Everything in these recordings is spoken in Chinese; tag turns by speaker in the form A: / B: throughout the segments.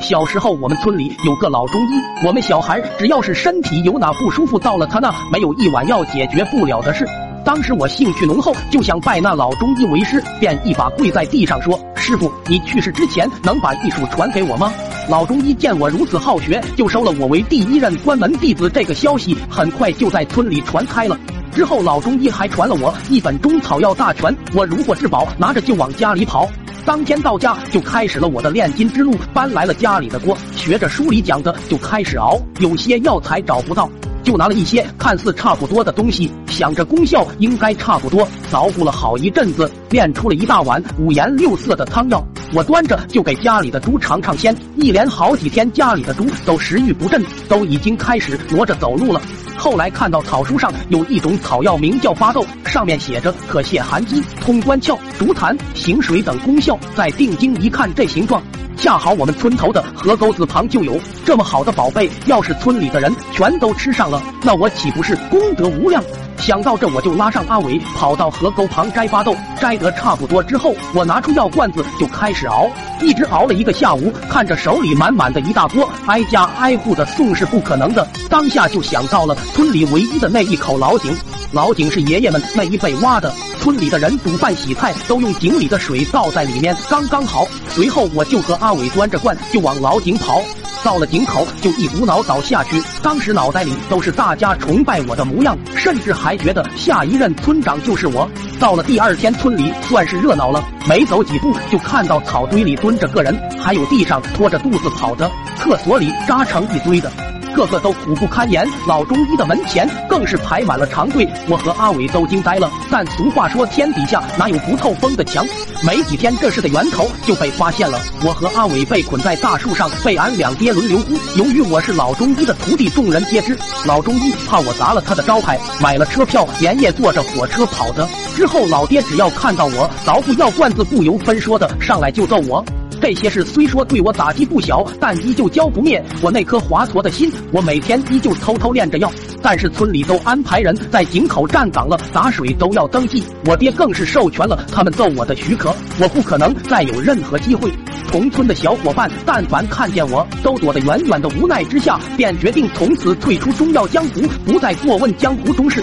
A: 小时候我们村里有个老中医，我们小孩只要是身体有哪不舒服，到了他那没有一碗药解决不了的事。当时我兴趣浓厚，就想拜那老中医为师，便一把跪在地上说：“师傅，你去世之前能把医术传给我吗？”老中医见我如此好学，就收了我为第一任关门弟子。这个消息很快就在村里传开了。之后，老中医还传了我一本中草药大全，我如获至宝，拿着就往家里跑。当天到家就开始了我的炼金之路，搬来了家里的锅，学着书里讲的就开始熬。有些药材找不到，就拿了一些看似差不多的东西，想着功效应该差不多，捣鼓了好一阵子，炼出了一大碗五颜六色的汤药。我端着就给家里的猪尝尝鲜，一连好几天，家里的猪都食欲不振，都已经开始挪着走路了。后来看到草书上有一种草药名叫巴豆，上面写着可泻寒积、通关窍、逐痰、行水等功效。再定睛一看，这形状恰好我们村头的河沟子旁就有这么好的宝贝。要是村里的人全都吃上了，那我岂不是功德无量？想到这，我就拉上阿伟跑到河沟旁摘巴豆，摘得差不多之后，我拿出药罐子就开始熬，一直熬了一个下午。看着手里满满的一大锅，挨家挨户的送是不可能的，当下就想到了村里唯一的那一口老井。老井是爷爷们那一辈挖的，村里的人煮饭洗菜都用井里的水倒在里面，刚刚好。随后我就和阿伟端着罐就往老井跑。到了井口，就一股脑倒下去。当时脑袋里都是大家崇拜我的模样，甚至还觉得下一任村长就是我。到了第二天，村里算是热闹了，没走几步就看到草堆里蹲着个人，还有地上拖着肚子跑的，厕所里扎成一堆的。个个都苦不堪言，老中医的门前更是排满了长队。我和阿伟都惊呆了。但俗话说，天底下哪有不透风的墙？没几天，这事的源头就被发现了。我和阿伟被捆在大树上，被俺两爹轮流呼。由于我是老中医的徒弟，众人皆知。老中医怕我砸了他的招牌，买了车票，连夜坐着火车跑的。之后，老爹只要看到我捣鼓药罐子，不由分说的上来就揍我。这些事虽说对我打击不小，但依旧浇不灭我那颗华佗的心。我每天依旧偷偷练着药，但是村里都安排人在井口站岗了，打水都要登记。我爹更是授权了他们揍我的许可，我不可能再有任何机会。同村的小伙伴但凡看见我，都躲得远远的。无奈之下，便决定从此退出中药江湖，不再过问江湖中事。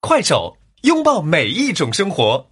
B: 快手，拥抱每一种生活。